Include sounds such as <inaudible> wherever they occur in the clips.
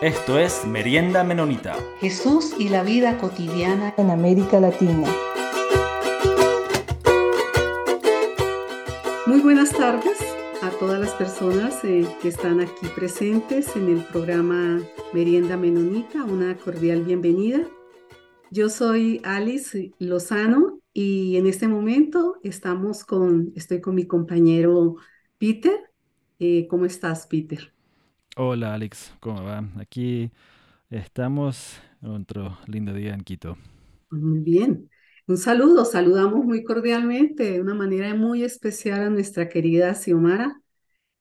Esto es Merienda Menonita. Jesús y la vida cotidiana en América Latina. Muy buenas tardes a todas las personas eh, que están aquí presentes en el programa Merienda Menonita. Una cordial bienvenida. Yo soy Alice Lozano y en este momento estamos con, estoy con mi compañero Peter. Eh, ¿Cómo estás, Peter? Hola Alex, ¿cómo va? Aquí estamos en otro lindo día en Quito. Muy bien. Un saludo, saludamos muy cordialmente, de una manera muy especial a nuestra querida Xiomara.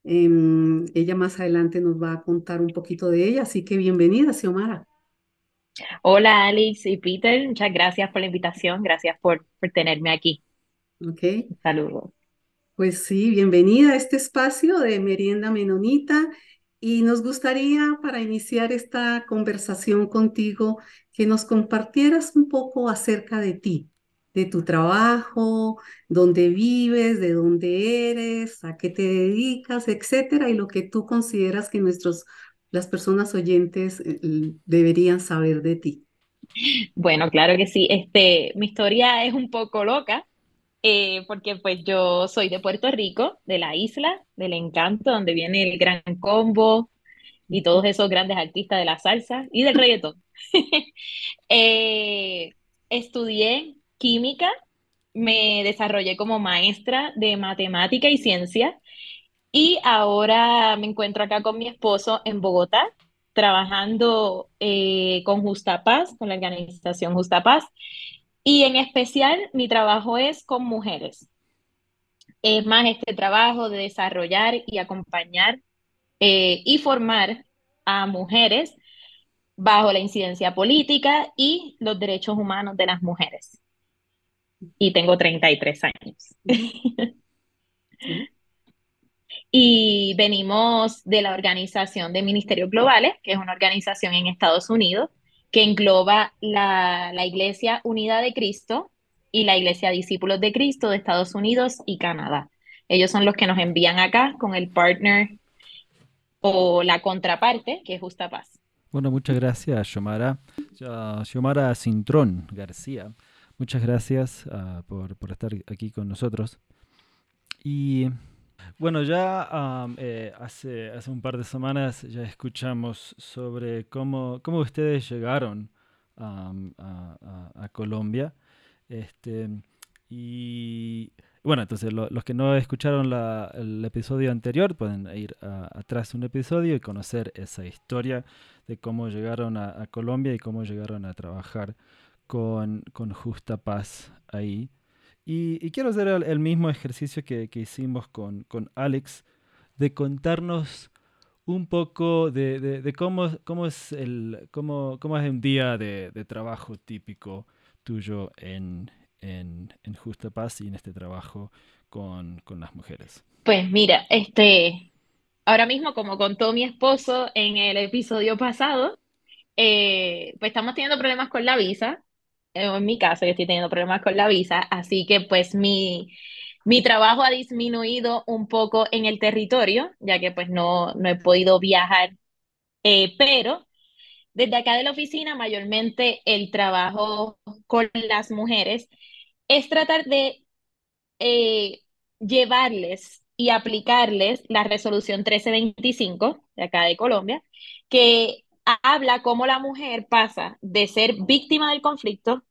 Em, ella más adelante nos va a contar un poquito de ella, así que bienvenida, Xiomara. Hola Alex y Peter, muchas gracias por la invitación, gracias por, por tenerme aquí. Ok. Saludos. Pues sí, bienvenida a este espacio de Merienda Menonita y nos gustaría, para iniciar esta conversación contigo, que nos compartieras un poco acerca de ti, de tu trabajo, dónde vives, de dónde eres, a qué te dedicas, etcétera, y lo que tú consideras que nuestros, las personas oyentes eh, deberían saber de ti. Bueno, claro que sí. Este, mi historia es un poco loca, eh, porque pues yo soy de Puerto Rico, de la isla del encanto, donde viene el gran combo y todos esos grandes artistas de la salsa y del reggaetón. <laughs> eh, estudié química, me desarrollé como maestra de matemática y ciencia y ahora me encuentro acá con mi esposo en Bogotá, trabajando eh, con Justa Paz, con la organización Justa Paz, y en especial mi trabajo es con mujeres. Es más este trabajo de desarrollar y acompañar eh, y formar a mujeres bajo la incidencia política y los derechos humanos de las mujeres. Y tengo 33 años. <laughs> y venimos de la organización de Ministerios Globales, que es una organización en Estados Unidos que engloba la, Iglesia Unida de Cristo y la Iglesia Discípulos de Cristo de Estados Unidos y Canadá. Ellos son los que nos envían acá con el partner o la contraparte, que es Justa Paz. Bueno, muchas gracias, Xiomara. Xiomara Cintrón García, muchas gracias ah, por, por estar aquí con nosotros. Y bueno, ya eh, hace, hace un par de semanas ya escuchamos sobre cómo, cómo ustedes llegaron a, Colombia. Este, y bueno, entonces los que no escucharon el episodio anterior pueden ir atrás un episodio y conocer esa historia de cómo llegaron a, Colombia y cómo llegaron a trabajar con, con Justa Paz ahí. Y, quiero hacer el, mismo ejercicio que, hicimos con, Alex, de contarnos un poco de, cómo, cómo, es el, cómo, cómo es un día de, trabajo típico tuyo en, en, Justa Paz y en este trabajo con, las mujeres. Pues mira, este, ahora mismo, como contó mi esposo en el episodio pasado, eh, pues estamos teniendo problemas con la visa en mi caso, yo estoy teniendo problemas con la visa, así que pues mi, mi trabajo ha disminuido un poco en el territorio, ya que pues no, no he podido viajar, eh, pero desde acá de la oficina, mayormente el trabajo con las mujeres es tratar de eh, llevarles y aplicarles la resolución 1325 de acá de Colombia, que habla cómo la mujer pasa de ser víctima del conflicto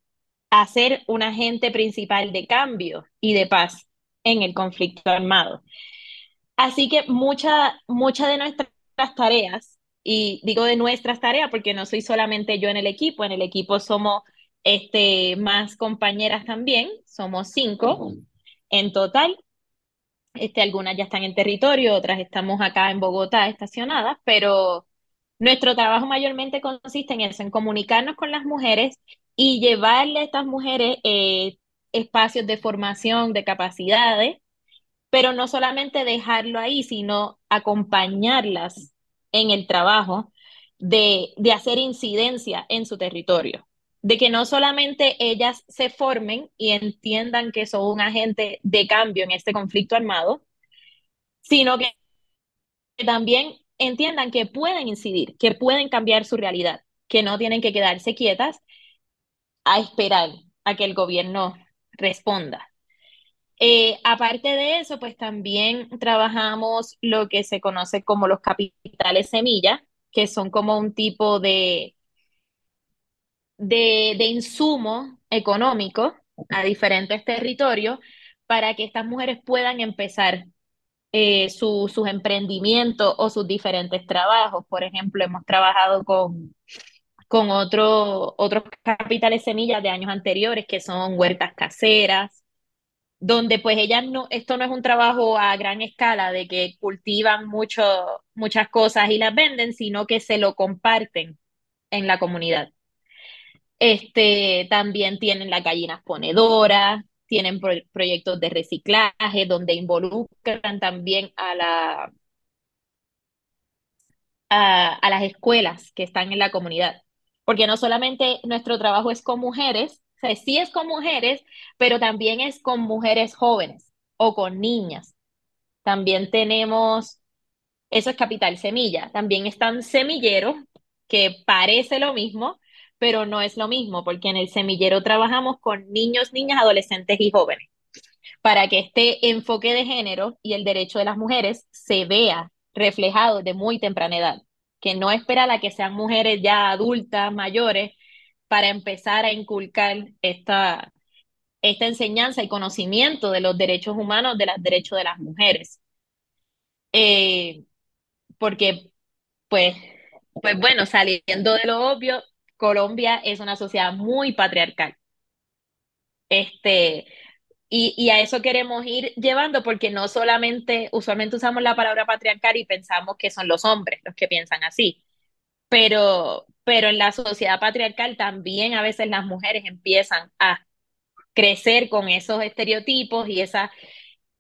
a ser un agente principal de cambio y de paz en el conflicto armado. Así que muchas mucha de nuestras tareas, y digo de nuestras tareas porque no soy solamente yo en el equipo, en el equipo somos este, más compañeras también, somos cinco en total. Este, algunas ya están en territorio, otras estamos acá en Bogotá estacionadas, pero nuestro trabajo mayormente consiste en eso, en comunicarnos con las mujeres y llevarle a estas mujeres eh, espacios de formación, de capacidades, pero no solamente dejarlo ahí, sino acompañarlas en el trabajo de, de hacer incidencia en su territorio, de que no solamente ellas se formen y entiendan que son un agente de cambio en este conflicto armado, sino que también entiendan que pueden incidir, que pueden cambiar su realidad, que no tienen que quedarse quietas a esperar a que el gobierno responda. Eh, aparte de eso, pues también trabajamos lo que se conoce como los capitales semilla, que son como un tipo de, de, insumo económico a diferentes territorios para que estas mujeres puedan empezar eh, sus emprendimientos o sus diferentes trabajos. Por ejemplo, hemos trabajado con, otro, otros capitales semillas de años anteriores que son huertas caseras, donde pues ellas no, esto no es un trabajo a gran escala de que cultivan muchas cosas y las venden, sino que se lo comparten en la comunidad. Este, también tienen las gallinas ponedoras, tienen proyectos de reciclaje donde involucran también a, la, a las escuelas que están en la comunidad. Porque no solamente nuestro trabajo es con mujeres, o sea, sí es con mujeres, pero también es con mujeres jóvenes o con niñas. También tenemos, eso es Capital Semilla. También están semilleros, que parece lo mismo, pero no es lo mismo, porque en el semillero trabajamos con niños, niñas, adolescentes y jóvenes, para que este enfoque de género y el derecho de las mujeres se vea reflejado de muy temprana edad, que no espera a que sean mujeres ya adultas, mayores, para empezar a inculcar esta, esta enseñanza y conocimiento de los derechos humanos, de los derechos de las mujeres. Eh, porque, pues, pues bueno, saliendo de lo obvio, Colombia es una sociedad muy patriarcal. Este, y, a eso queremos ir llevando porque no solamente, usualmente usamos la palabra patriarcal y pensamos que son los hombres los que piensan así, pero, pero en la sociedad patriarcal también a veces las mujeres empiezan a crecer con esos estereotipos y, esa,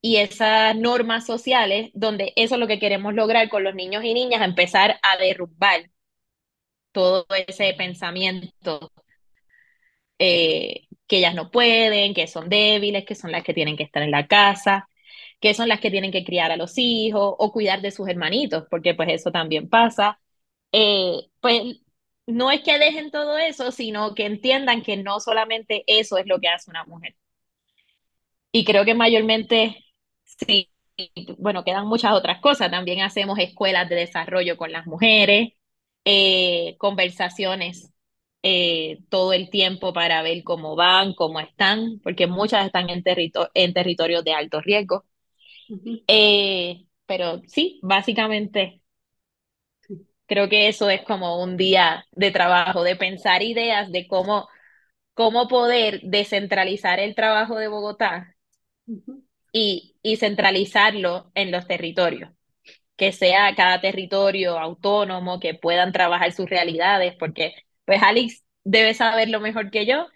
y esas normas sociales, donde eso es lo que queremos lograr con los niños y niñas, empezar a derrumbar todo ese pensamiento eh, que ellas no pueden, que son débiles, que son las que tienen que estar en la casa, que son las que tienen que criar a los hijos o cuidar de sus hermanitos, porque pues eso también pasa. Eh, pues no es que dejen todo eso, sino que entiendan que no solamente eso es lo que hace una mujer. Y creo que mayormente, sí, bueno, quedan muchas otras cosas. También hacemos escuelas de desarrollo con las mujeres, eh, conversaciones eh, todo el tiempo para ver cómo van, cómo están, porque muchas están en, en territorios de alto riesgo. pero sí, básicamente Creo que eso es como un día de trabajo, de pensar ideas de cómo, cómo poder descentralizar el trabajo de Bogotá y, y centralizarlo en los territorios. Que sea cada territorio autónomo, que puedan trabajar sus realidades, porque pues Alex debe saber lo mejor que yo.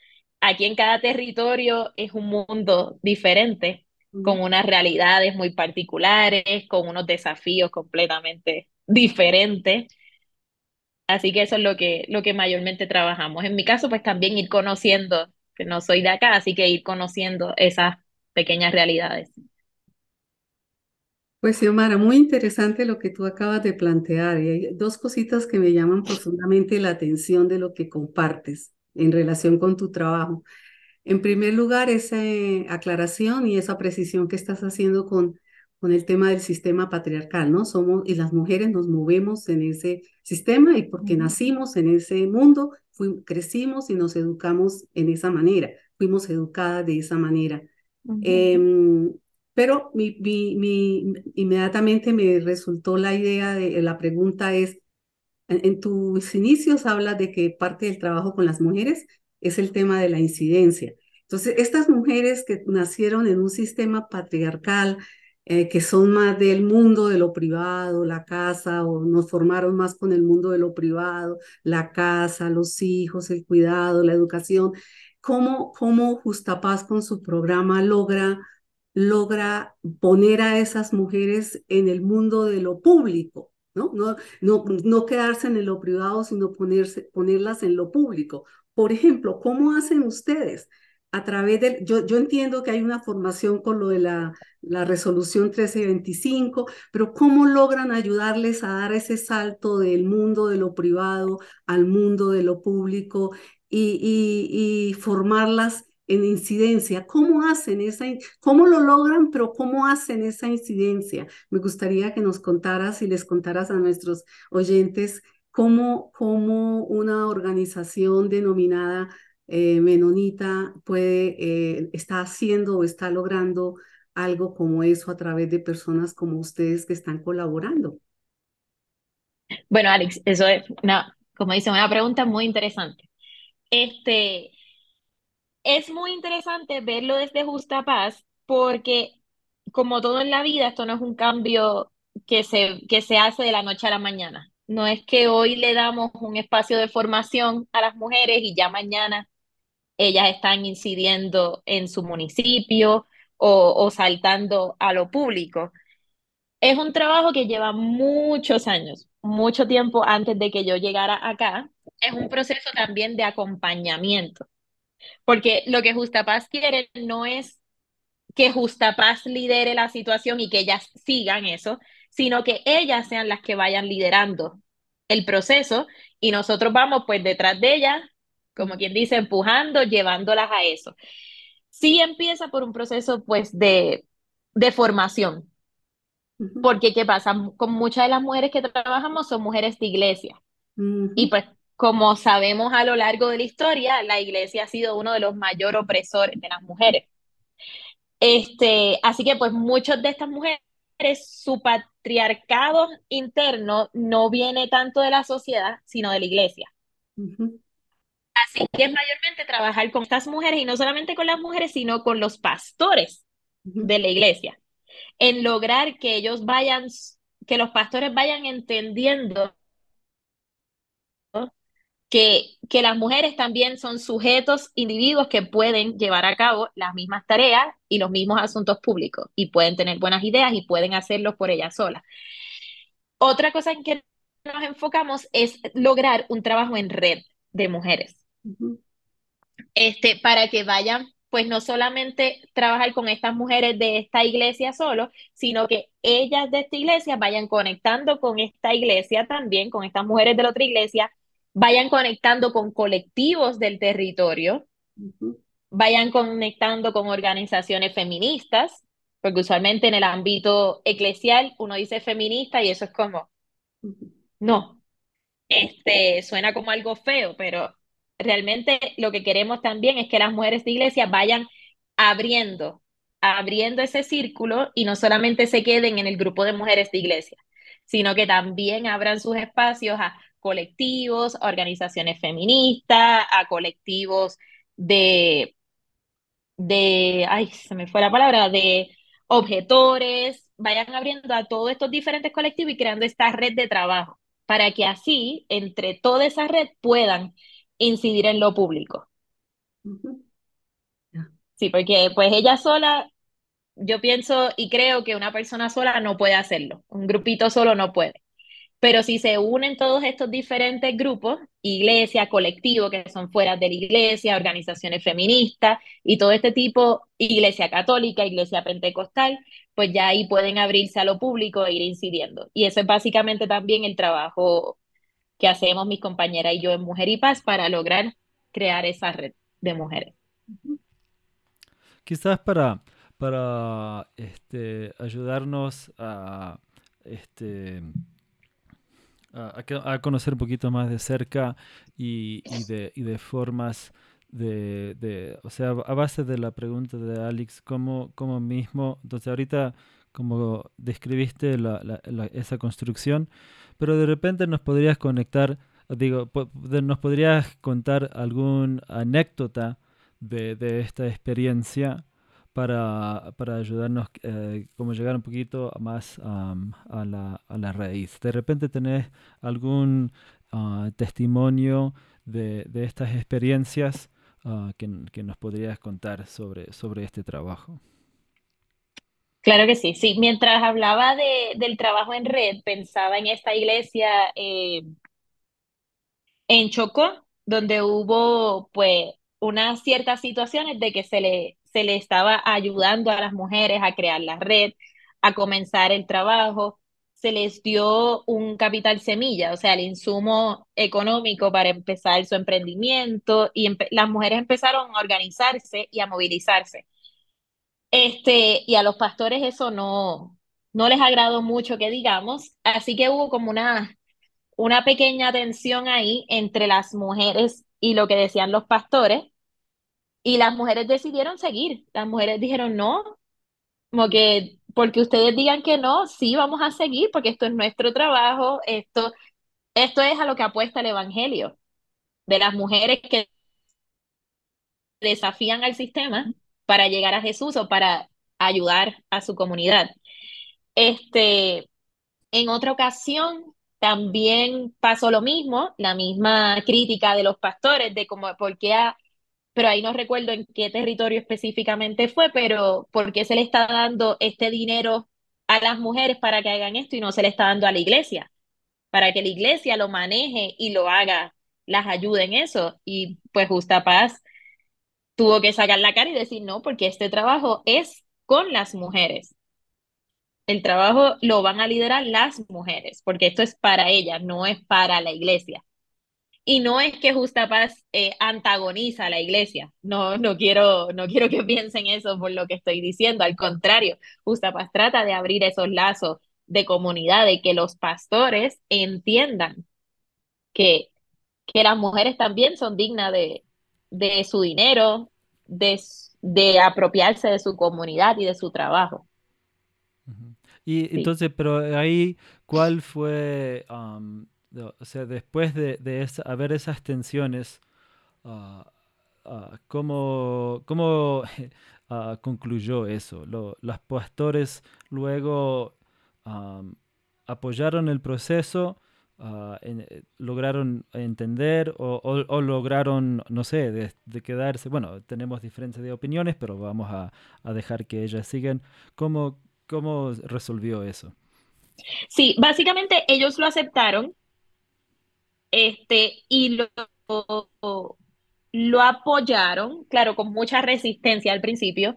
Aquí en cada territorio es un mundo diferente, con unas realidades muy particulares, con unos desafíos completamente diferentes. Así que eso es lo que, lo que mayormente trabajamos. En mi caso, pues también ir conociendo, que no soy de acá, así que ir conociendo esas pequeñas realidades. Pues Xiomara, muy interesante lo que tú acabas de plantear. Y hay dos cositas que me llaman profundamente la atención de lo que compartes en relación con tu trabajo. En primer lugar, esa aclaración y esa precisión que estás haciendo con con el tema del sistema patriarcal, ¿no? Somos, y las mujeres nos movemos en ese sistema y porque nacimos en ese mundo, crecimos y nos educamos en esa manera, fuimos educadas de esa manera. Em, pero mi, mi, inmediatamente me resultó la idea de la pregunta es, en, en tus inicios hablas de que parte del trabajo con las mujeres es el tema de la incidencia. Entonces, estas mujeres que nacieron en un sistema patriarcal, eh, que son más del mundo de lo privado, la casa, o nos formaron más con el mundo de lo privado, la casa, los hijos, el cuidado, la educación. ¿Cómo, cómo Justapaz con su programa logra, logra poner a esas mujeres en el mundo de lo público? ¿no? No, no, no quedarse en lo privado, sino ponerse, ponerlas en lo público. Por ejemplo, ¿cómo hacen ustedes a través del, yo, yo entiendo que hay una formación con lo de la, la resolución 1325, pero ¿cómo logran ayudarles a dar ese salto del mundo de lo privado al mundo de lo público y, y, y formarlas en incidencia? ¿Cómo hacen esa, cómo lo logran, pero cómo hacen esa incidencia? Me gustaría que nos contaras y les contaras a nuestros oyentes cómo, cómo una organización denominada eh, menonita puede, eh, está haciendo o está logrando algo como eso a través de personas como ustedes que están colaborando. Bueno, Alex, eso es una, como dice, una pregunta muy interesante. Este, es muy interesante verlo desde Justa Paz porque, como todo en la vida, esto no es un cambio que se, que se hace de la noche a la mañana. No es que hoy le damos un espacio de formación a las mujeres y ya mañana ellas están incidiendo en su municipio o, saltando a lo público. Es un trabajo que lleva muchos años, mucho tiempo antes de que yo llegara acá. Es un proceso también de acompañamiento, porque lo que Justa Paz quiere no es que Justa Paz lidere la situación y que ellas sigan eso, sino que ellas sean las que vayan liderando el proceso y nosotros vamos pues detrás de ellas como quien dice, empujando, llevándolas a eso. Sí empieza por un proceso pues de, de formación, porque ¿qué pasa? Con muchas de las mujeres que trabajamos son mujeres de iglesia. Y pues como sabemos a lo largo de la historia, la iglesia ha sido uno de los mayores opresores de las mujeres. Este, así que pues muchas de estas mujeres, su patriarcado interno no viene tanto de la sociedad, sino de la iglesia. Así que es mayormente trabajar con estas mujeres y no solamente con las mujeres, sino con los pastores de la iglesia, en lograr que ellos vayan, que los pastores vayan entendiendo que, que las mujeres también son sujetos, individuos que pueden llevar a cabo las mismas tareas y los mismos asuntos públicos y pueden tener buenas ideas y pueden hacerlo por ellas solas. Otra cosa en que nos enfocamos es lograr un trabajo en red de mujeres este, para que vayan, pues no solamente trabajar con estas mujeres de esta iglesia solo, sino que ellas de esta iglesia vayan conectando con esta iglesia también, con estas mujeres de la otra iglesia, vayan conectando con colectivos del territorio, vayan conectando con organizaciones feministas, porque usualmente en el ámbito eclesial uno dice feminista y eso es como, no, este, suena como algo feo, pero realmente lo que queremos también es que las mujeres de iglesia vayan abriendo, abriendo ese círculo y no solamente se queden en el grupo de mujeres de iglesia, sino que también abran sus espacios a colectivos, a organizaciones feministas, a colectivos de, de, ay, se me fue la palabra, de objetores, vayan abriendo a todos estos diferentes colectivos y creando esta red de trabajo para que así, entre toda esa red, puedan incidir en lo público. Sí, porque pues ella sola, yo pienso y creo que una persona sola no puede hacerlo, un grupito solo no puede. Pero si se unen todos estos diferentes grupos, iglesia, colectivo, que son fuera de la iglesia, organizaciones feministas y todo este tipo, iglesia católica, iglesia pentecostal, pues ya ahí pueden abrirse a lo público e ir incidiendo. Y eso es básicamente también el trabajo que hacemos mis compañeras y yo en Mujer y Paz para lograr crear esa red de mujeres. Quizás para, para este, ayudarnos a, este, a, conocer un poquito más de cerca y, de, formas de, de, o sea, a base de la pregunta de Alex, ¿cómo, cómo mismo, entonces ahorita como describiste esa construcción, pero de repente nos podrías conectar, digo, nos podrías contar alguna anécdota de, esta experiencia para, para ayudarnos eh, como llegar un poquito más a, la, a, la, raíz. De repente tenés algún ah, testimonio de, de, estas experiencias ah, que, que, nos podrías contar sobre, sobre este trabajo. Claro que sí, sí. Mientras hablaba de, del trabajo en red, pensaba en esta iglesia eh, en Chocó, donde hubo pues unas ciertas situaciones de que se le, se le estaba ayudando a las mujeres a crear la red, a comenzar el trabajo, se les dio un capital semilla, o sea, el insumo económico para empezar su emprendimiento y las mujeres empezaron a organizarse y a movilizarse. Este, y a los pastores eso no, no les agradó mucho que digamos, así que hubo como una, una pequeña tensión ahí entre las mujeres y lo que decían los pastores, y las mujeres decidieron seguir, las mujeres dijeron no, como que porque ustedes digan que no, sí vamos a seguir, porque esto es nuestro trabajo, esto, esto es a lo que apuesta el Evangelio, de las mujeres que desafían al sistema para llegar a Jesús o para ayudar a su comunidad. Este, en otra ocasión también pasó lo mismo, la misma crítica de los pastores de cómo, por qué a, pero ahí no recuerdo en qué territorio específicamente fue, pero por qué se le está dando este dinero a las mujeres para que hagan esto y no se le está dando a la iglesia, para que la iglesia lo maneje y lo haga, las ayude en eso. Y pues Justa Paz tuvo que sacar la cara y decir no, porque este trabajo es con las mujeres. El trabajo lo van a liderar las mujeres, porque esto es para ellas, no es para la iglesia. Y no es que Justa Paz eh, antagoniza a la iglesia, no, no, quiero, no quiero que piensen eso por lo que estoy diciendo, al contrario, Justa Paz trata de abrir esos lazos de comunidad, de que los pastores entiendan que, que las mujeres también son dignas de, de su dinero, de, de apropiarse de su comunidad y de su trabajo. Y entonces, pero ahí, ¿cuál fue o sea, después de, de haber esas tensiones, uh, ¿cómo, cómo <laughs> ah, concluyó eso? los pastores luego apoyaron el proceso, eh, lograron entender o, lograron, no sé, de, quedarse, bueno, tenemos diferencias de opiniones, pero vamos a, a dejar que ellas sigan. ¿Cómo, ¿Cómo resolvió eso? Sí, básicamente ellos lo aceptaron este, y lo, lo apoyaron, claro, con mucha resistencia al principio,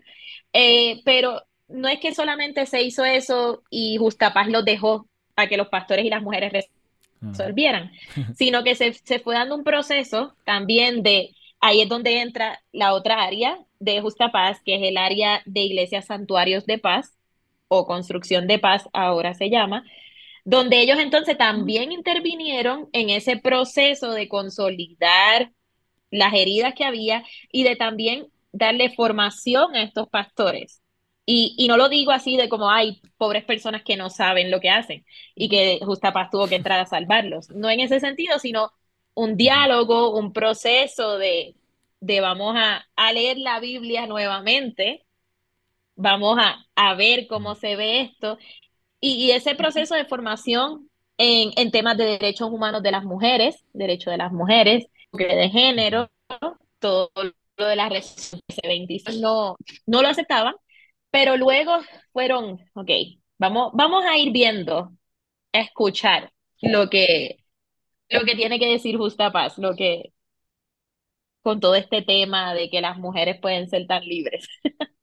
eh, pero no es que solamente se hizo eso y Justapaz los dejó a que los pastores y las mujeres ah. resolvieran, <laughs> sino que se, se, fue dando un proceso también de, ahí es donde entra la otra área de Justapaz, que es el área de iglesias santuarios de paz o construcción de paz, ahora se llama, donde ellos entonces también intervinieron en ese proceso de consolidar las heridas que había y de también darle formación a estos pastores. Y, no lo digo así de como hay pobres personas que no saben lo que hacen y que Justapaz tuvo que entrar a salvarlos. No en ese sentido, sino un diálogo, un proceso de, de vamos a, a, leer la Biblia nuevamente, vamos a, a ver cómo se ve esto. Y, ese proceso de formación en, en, temas de derechos humanos de las mujeres, derechos de las mujeres, de género, todo lo de las redes no, no lo aceptaban, pero luego fueron, ok, vamos, vamos a ir viendo, a escuchar lo que, lo que tiene que decir Justa Paz, lo que con todo este tema de que las mujeres pueden ser tan libres. <laughs>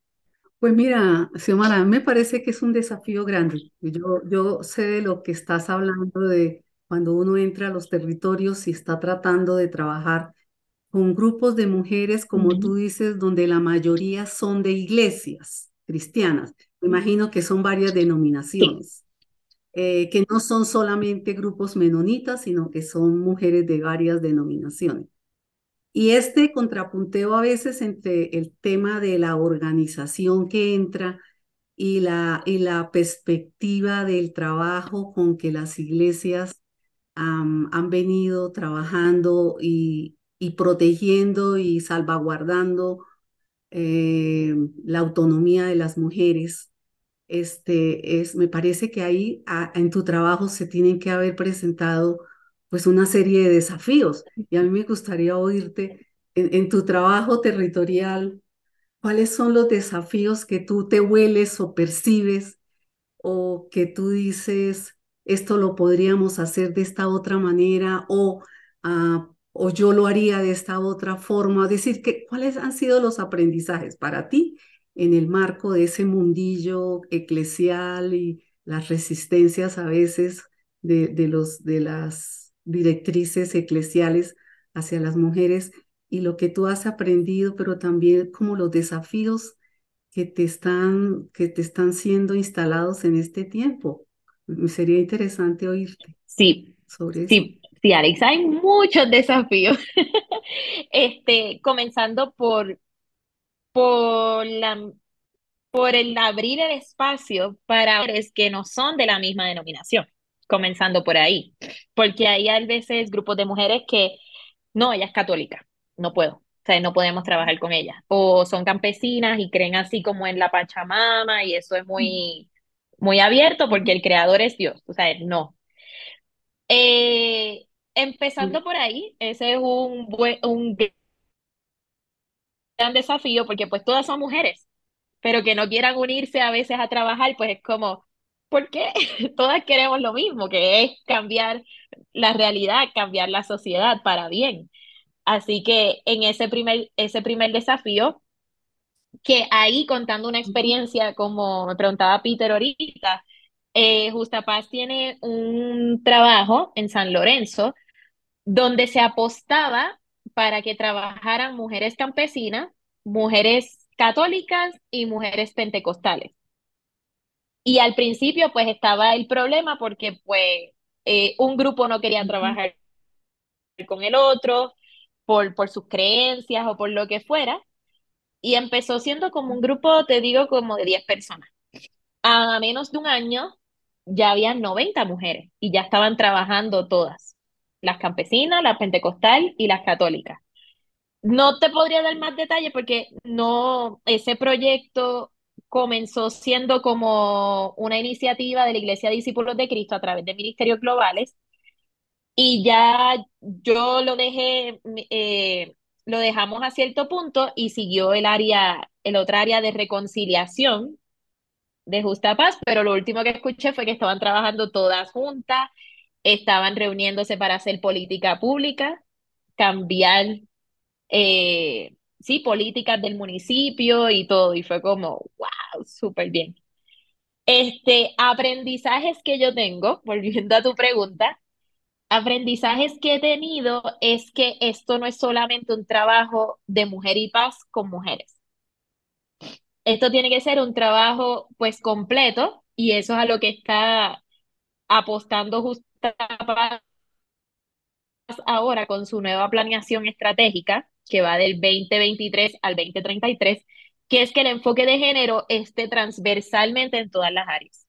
Pues mira, Xiomara, me parece que es un desafío grande. Yo, yo sé de lo que estás hablando de cuando uno entra a los territorios y está tratando de trabajar con grupos de mujeres, como tú dices, donde la mayoría son de iglesias cristianas. Me imagino que son varias denominaciones, eh, que no son solamente grupos menonitas, sino que son mujeres de varias denominaciones. Y este contrapunteo a veces entre el tema de la organización que entra y la, y la perspectiva del trabajo con que las iglesias han venido trabajando y, y, protegiendo y salvaguardando eh, la autonomía de las mujeres. Este es, me parece que ahí en tu trabajo se tienen que haber presentado pues una serie de desafíos. Y a mí me gustaría oírte en, tu trabajo territorial, cuáles son los desafíos que tú te hueles o percibes o que tú dices, esto lo podríamos hacer de esta otra manera o ah, o yo lo haría de esta otra forma, decir, que, ¿cuáles han sido los aprendizajes para ti en el marco de ese mundillo eclesial y las resistencias a veces de, de, los, de las directrices eclesiales hacia las mujeres y lo que tú has aprendido, pero también como los desafíos que te están, que te están siendo instalados en este tiempo. Sería interesante oírte. Sí, sobre sí, sí, Alex, hay muchos desafíos. <laughs> este, comenzando por, por la por el abrir el espacio para hombres que no son de la misma denominación, comenzando por ahí, porque hay a veces grupos de mujeres que, no, ella es católica, no puedo, o sea, no podemos trabajar con ella. O son campesinas y creen así como en la Pachamama y eso es muy, muy abierto porque el creador es Dios, o sea, no. Eh, empezando por ahí, ese es un, un gran desafío porque pues todas son mujeres, pero que no quieran unirse a veces a trabajar, pues es como, ¿por qué? <laughs> Todas queremos lo mismo, que es cambiar la realidad, cambiar la sociedad para bien. Así que en ese primer, ese primer desafío, que ahí contando una experiencia, como me preguntaba Peter ahorita, eh, Justa Paz tiene un trabajo en San Lorenzo donde se apostaba para que trabajaran mujeres campesinas, mujeres católicas y mujeres pentecostales. Y al principio pues estaba el problema porque pues eh, un grupo no quería trabajar con el otro, por, sus creencias o por lo que fuera. Y empezó siendo como un grupo, te digo, como de 10 personas. A menos de un año ya había 90 mujeres y ya estaban trabajando todas, las campesinas, las pentecostal y las católicas. No te podría dar más detalles porque no, ese proyecto comenzó siendo como una iniciativa de la Iglesia de Discípulos de Cristo a través de ministerios globales. Y ya yo lo dejé, eh, lo dejamos a cierto punto y siguió el área, el otro área de reconciliación de Justa Paz, pero lo último que escuché fue que estaban trabajando todas juntas, estaban reuniéndose para hacer política pública, cambiar, eh, sí, políticas del municipio y todo, y fue como, wow, súper bien. Este, aprendizajes que yo tengo, <laughs> volviendo a tu pregunta, aprendizajes que he tenido es que esto no es solamente un trabajo de mujer y paz con mujeres. Esto tiene que ser un trabajo pues completo y eso es a lo que está apostando justo ahora con su nueva planeación estratégica que va del 2023 al 2033, que es que el enfoque de género esté transversalmente en todas las áreas.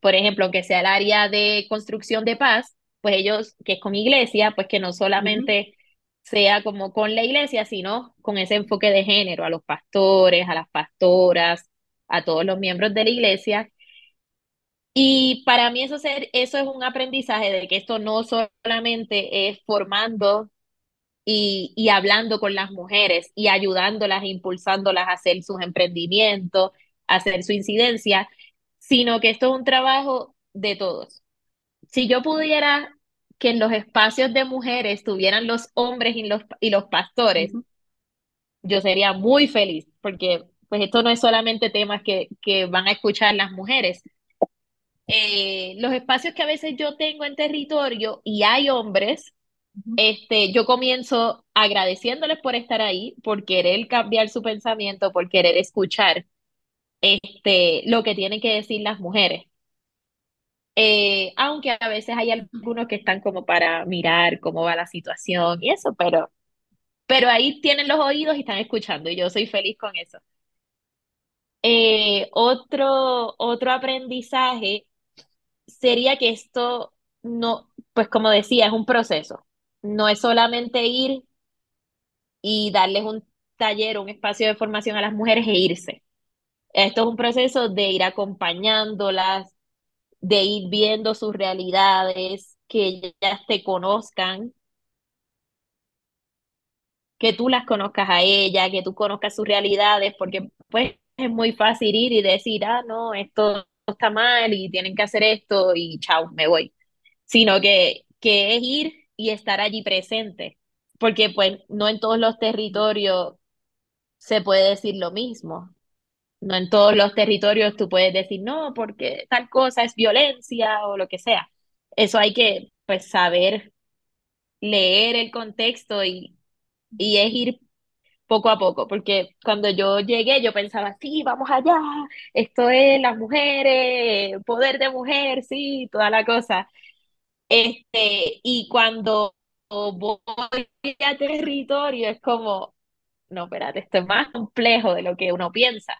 Por ejemplo, que sea el área de construcción de paz, pues ellos, que es con iglesia, pues que no solamente sea como con la iglesia, sino con ese enfoque de género, a los pastores, a las pastoras, a todos los miembros de la iglesia. Y para mí eso, ser, eso es un aprendizaje de que esto no solamente es formando y, y hablando con las mujeres y ayudándolas, impulsándolas a hacer sus emprendimientos, a hacer su incidencia, sino que esto es un trabajo de todos si yo pudiera que en los espacios de mujeres estuvieran los hombres y los, y los pastores, yo sería muy feliz, porque pues esto no es solamente temas que, que van a escuchar las mujeres. Eh, los espacios que a veces yo tengo en territorio y hay hombres, este, yo comienzo agradeciéndoles por estar ahí, por querer cambiar su pensamiento, por querer escuchar este, lo que tienen que decir las mujeres. Eh, aunque a veces hay algunos que están como para mirar cómo va la situación y eso, pero, pero ahí tienen los oídos y están escuchando y yo soy feliz con eso. Eh, otro, otro aprendizaje sería que esto no, pues como decía, es un proceso. No es solamente ir y darles un taller, un espacio de formación a las mujeres e irse. Esto es un proceso de ir acompañándolas, de ir viendo sus realidades, que ellas te conozcan, que tú las conozcas a ella, que tú conozcas sus realidades, porque pues es muy fácil ir y decir, ah, no, esto está mal y tienen que hacer esto y chao, me voy. Sino que, que es ir y estar allí presente porque pues no en todos los territorios se puede decir lo mismo. No en todos los territorios tú puedes decir, no, porque tal cosa es violencia o lo que sea. Eso hay que pues saber leer el contexto y, y es ir poco a poco, porque cuando yo llegué yo pensaba, sí, vamos allá, esto es las mujeres, poder de mujer, sí, toda la cosa. Este, y cuando voy a territorio es como, no, espérate, esto es más complejo de lo que uno piensa,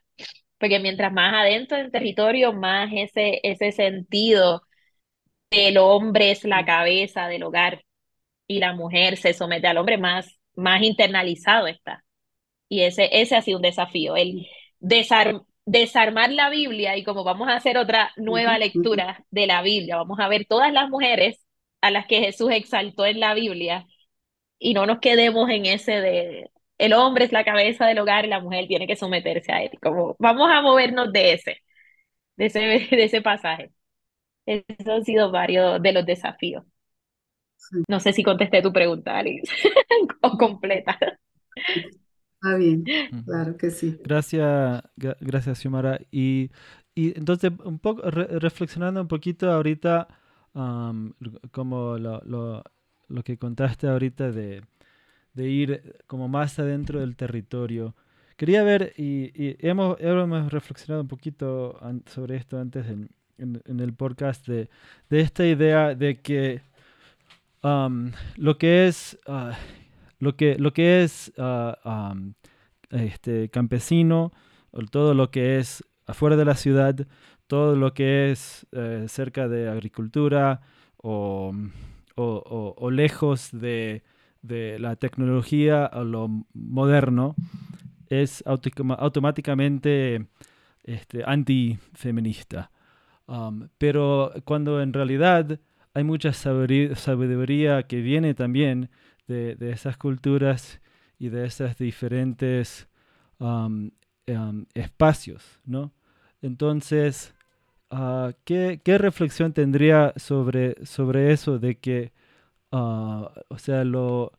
porque mientras más adentro del territorio, más ese, ese sentido del hombre es la cabeza del hogar y la mujer se somete al hombre, más, más internalizado está. Y ese, ese ha sido un desafío, el desarmar la Biblia y como vamos a hacer otra nueva lectura de la Biblia, vamos a ver todas las mujeres a las que Jesús exaltó en la Biblia y no nos quedemos en ese de el hombre es la cabeza del hogar y la mujer tiene que someterse a él. Como vamos a movernos de ese, de ese, <laughs> de ese pasaje. Esos han sido varios de los desafíos. No sé si contesté tu pregunta, Alex, <laughs> o completa. Está bien, claro que sí. Gracias, gracias, Xiomara. Y, y entonces, un poco reflexionando un poquito ahorita, como lo, lo, lo, que contaste ahorita de, de, ir como más adentro del territorio. Quería ver, y, y hemos, hemos reflexionado un poquito sobre esto antes en, en, el podcast, de, de, esta idea de que lo que es uh, lo que, lo que es uh, este, campesino, todo lo que es afuera de la ciudad, todo lo que es eh, cerca de agricultura o, o, o, lejos de, de, la tecnología o lo moderno, es automáticamente este, antifeminista. Um, pero cuando en realidad hay mucha sabiduría que viene también de, esas culturas y de esos diferentes um, espacios, ¿no? Entonces, uh, ¿qué, reflexión tendría sobre, sobre eso de que, uh, o sea, lo,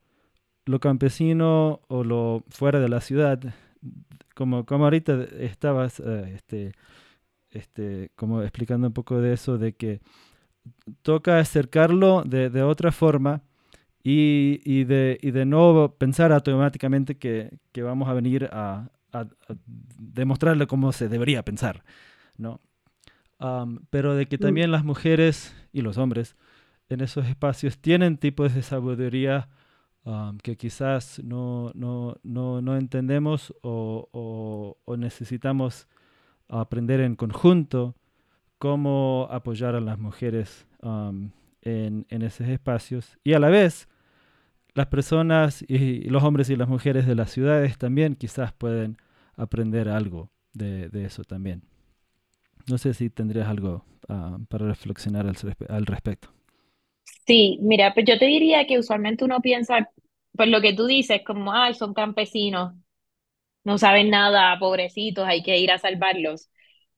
lo, campesino o lo fuera de la ciudad, como, como ahorita estabas uh, este, este, como explicando un poco de eso, de que toca acercarlo de, de otra forma y, y, de, y, de, no pensar automáticamente que, que vamos a venir a, a, demostrarle cómo se debería pensar, ¿no? pero de que mm. también las mujeres y los hombres en esos espacios tienen tipos de sabiduría que quizás no, no, no, no entendemos o, o, o necesitamos aprender en conjunto cómo apoyar a las mujeres um, en, esos espacios. Y a la vez, las personas y los hombres y las mujeres de las ciudades también quizás pueden aprender algo de, eso también. No sé si tendrías algo uh, para reflexionar al, al, respecto. Sí, mira, pues yo te diría que usualmente uno piensa, pues lo que tú dices, como, ay, son campesinos, no saben nada, pobrecitos, hay que ir a salvarlos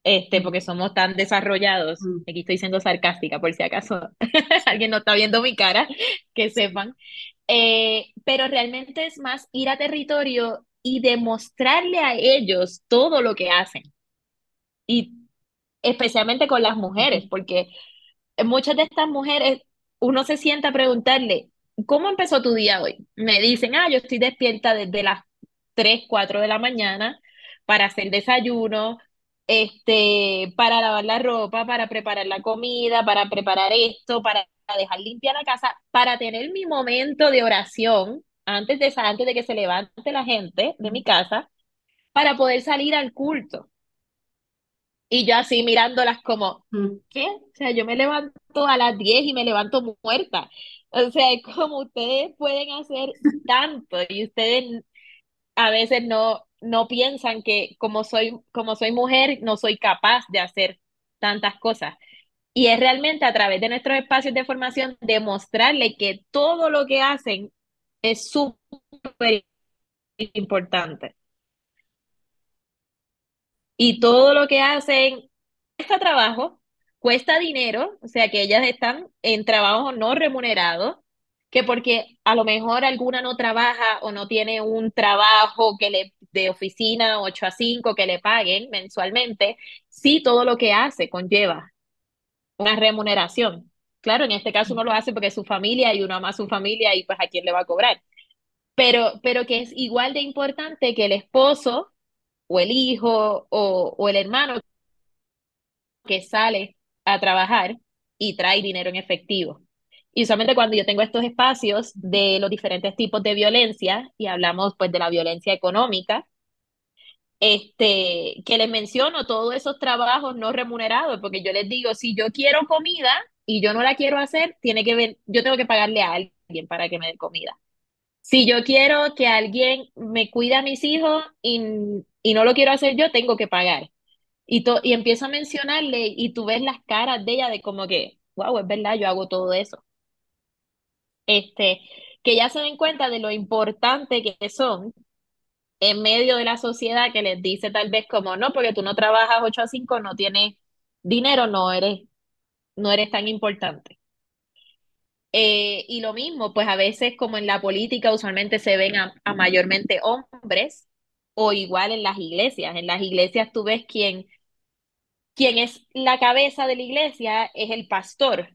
este, porque somos tan desarrollados. Mm. Aquí estoy siendo sarcástica, por si acaso <laughs> alguien no está viendo mi cara, que sepan. Eh, pero realmente es más ir a territorio y demostrarle a ellos todo lo que hacen. Y especialmente con las mujeres, porque muchas de estas mujeres, uno se sienta a preguntarle, ¿cómo empezó tu día hoy? Me dicen, ah, yo estoy despierta desde las 3, 4 de la mañana para hacer desayuno, este, para lavar la ropa, para preparar la comida, para preparar esto, para dejar limpia la casa, para tener mi momento de oración antes de, antes de que se levante la gente de mi casa, para poder salir al culto. Y yo así mirándolas como, mm. ¿qué? O sea, yo me levanto a las 10 y me levanto muerta. O sea, como ustedes pueden hacer tanto y ustedes a veces no, no piensan que como soy, como soy mujer, no soy capaz de hacer tantas cosas. Y es realmente a través de nuestros espacios de formación demostrarle que todo lo que hacen es súper importante. Y todo lo que hacen cuesta trabajo, cuesta dinero, o sea que ellas están en trabajo no remunerado, que porque a lo mejor alguna no trabaja o no tiene un trabajo que le de oficina 8 a 5 que le paguen mensualmente, sí todo lo que hace conlleva una remuneración. Claro, en este caso uno lo hace porque es su familia y uno ama a su familia y pues a quién le va a cobrar. Pero, pero que es igual de importante que el esposo o el hijo o, o el hermano que sale a trabajar y trae dinero en efectivo. Y usualmente cuando yo tengo estos espacios de los diferentes tipos de violencia y hablamos pues de la violencia económica, este, que les menciono todos esos trabajos no remunerados, porque yo les digo, si yo quiero comida y yo no la quiero hacer, tiene que yo tengo que pagarle a alguien para que me dé comida. Si yo quiero que alguien me cuide a mis hijos y, y no lo quiero hacer yo, tengo que pagar. Y, to, y empiezo a mencionarle y tú ves las caras de ella de como que, wow, es verdad, yo hago todo eso. Este, que ya se den cuenta de lo importante que son en medio de la sociedad que les dice tal vez como, no, porque tú no trabajas 8 a 5, no tienes dinero, no eres, no eres tan importante. Eh, y lo mismo, pues a veces como en la política usualmente se ven a, a, mayormente hombres o igual en las iglesias. En las iglesias tú ves quién, quién es la cabeza de la iglesia es el pastor.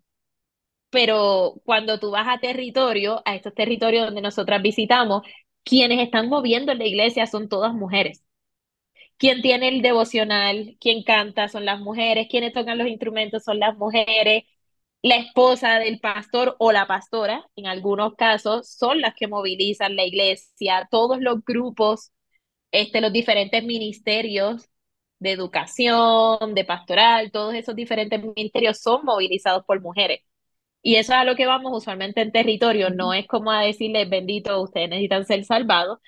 Pero cuando tú vas a territorio, a estos territorios donde nosotras visitamos, quienes están moviendo en la iglesia son todas mujeres. Quien tiene el devocional, quien canta son las mujeres, quienes tocan los instrumentos son las mujeres, la esposa del pastor o la pastora, en algunos casos, son las que movilizan la iglesia, todos los grupos, este, los diferentes ministerios de educación, de pastoral, todos esos diferentes ministerios son movilizados por mujeres. Y eso es a lo que vamos usualmente en territorio, no es como a decirles, bendito, ustedes necesitan ser salvados,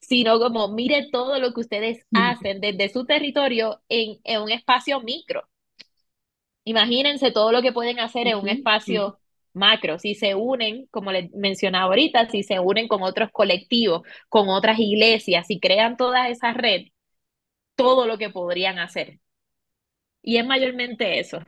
sino como mire todo lo que ustedes hacen desde su territorio en, en un espacio micro. Imagínense todo lo que pueden hacer en un espacio macro, si se unen, como les mencionaba ahorita, si se unen con otros colectivos, con otras iglesias, si crean toda esa red, todo lo que podrían hacer. Y es mayormente eso.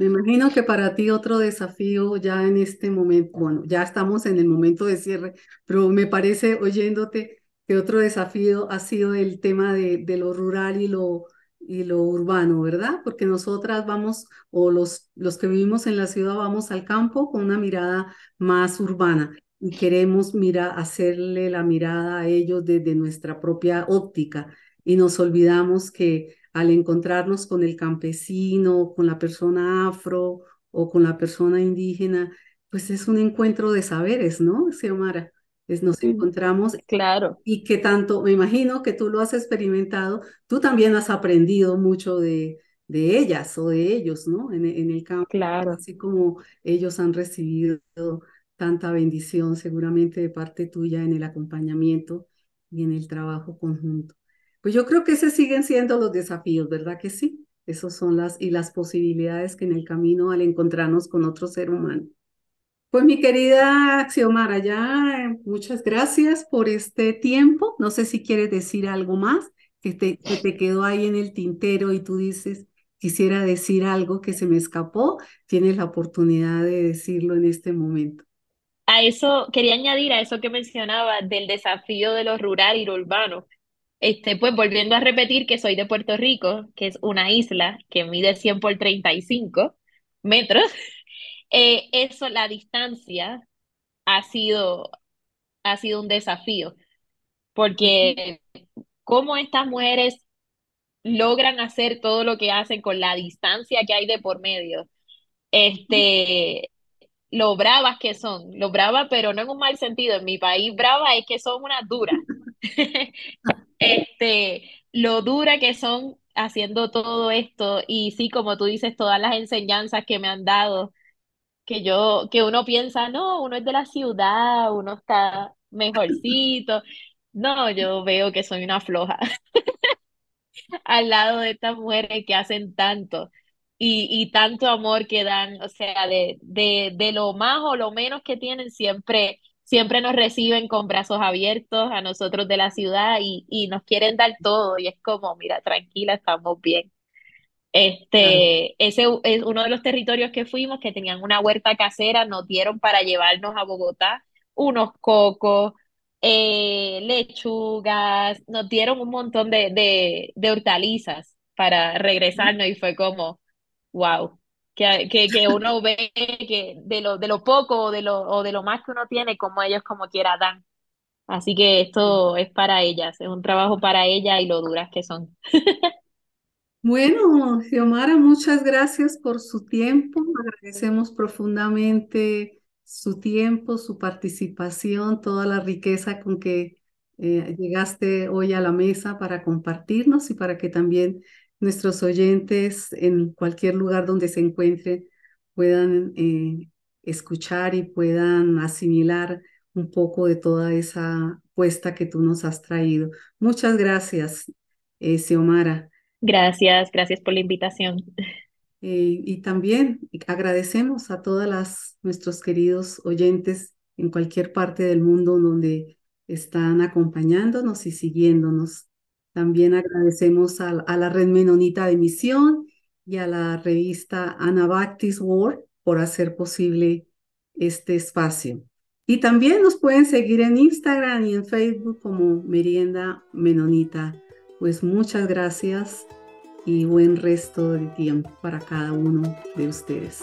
Me imagino que para ti otro desafío ya en este momento, bueno, ya estamos en el momento de cierre, pero me parece oyéndote que otro desafío ha sido el tema de, de lo rural y lo, y lo urbano, ¿verdad? Porque nosotras vamos, o los, los que vivimos en la ciudad, vamos al campo con una mirada más urbana y queremos mira, hacerle la mirada a ellos desde nuestra propia óptica y nos olvidamos que al encontrarnos con el campesino, con la persona afro o con la persona indígena, pues es un encuentro de saberes, ¿no, Xiomara? Es, nos encontramos. Claro. Y que tanto, me imagino que tú lo has experimentado, tú también has aprendido mucho de, de ellas o de ellos, ¿no? En, en el campo. Claro. Así como ellos han recibido tanta bendición seguramente de parte tuya en el acompañamiento y en el trabajo conjunto. Pues yo creo que esos siguen siendo los desafíos, ¿verdad que sí? Esos son las y las posibilidades que en el camino al encontrarnos con otro ser humano. Pues mi querida Xiomara, ya muchas gracias por este tiempo. No sé si quieres decir algo más que te, que te quedó ahí en el tintero y tú dices, quisiera decir algo que se me escapó. Tienes la oportunidad de decirlo en este momento. A eso, quería añadir a eso que mencionaba del desafío de lo rural y lo urbano. Este, pues volviendo a repetir que soy de Puerto Rico, que es una isla que mide 100 por 35 metros, <laughs> eh, eso, la distancia ha sido, ha sido un desafío, porque cómo estas mujeres logran hacer todo lo que hacen con la distancia que hay de por medio, este, lo bravas que son, lo bravas, pero no en un mal sentido, en mi país brava es que son unas duras. <laughs> este, lo dura que son haciendo todo esto y sí, como tú dices, todas las enseñanzas que me han dado, que yo, que uno piensa, no, uno es de la ciudad, uno está mejorcito. No, yo veo que soy una floja <laughs> al lado de estas mujeres que hacen tanto y, y tanto amor que dan, o sea, de, de, de lo más o lo menos que tienen siempre siempre nos reciben con brazos abiertos a nosotros de la ciudad y, y nos quieren dar todo y es como, mira, tranquila, estamos bien. Este, ese es uno de los territorios que fuimos que tenían una huerta casera, nos dieron para llevarnos a Bogotá unos cocos, eh, lechugas, nos dieron un montón de, de, de hortalizas para regresarnos y fue como, wow, que, que, que uno ve que de lo, de lo poco o de lo, o de lo más que uno tiene, como ellos como quiera dan. Así que esto es para ellas, es un trabajo para ellas y lo duras que son. Bueno, Xiomara, muchas gracias por su tiempo. Agradecemos profundamente su tiempo, su participación, toda la riqueza con que eh, llegaste hoy a la mesa para compartirnos y para que también nuestros oyentes en cualquier lugar donde se encuentren puedan eh, escuchar y puedan asimilar un poco de toda esa puesta que tú nos has traído. Muchas gracias, eh, Xiomara. Gracias, gracias por la invitación. Eh, y también agradecemos a todas nuestros queridos oyentes en cualquier parte del mundo donde están acompañándonos y siguiéndonos. También agradecemos a, la Red Menonita de Misión y a la revista Anabaptist World por hacer posible este espacio. Y también nos pueden seguir en Instagram y en Facebook como Merienda Menonita. Pues muchas gracias y buen resto del tiempo para cada uno de ustedes.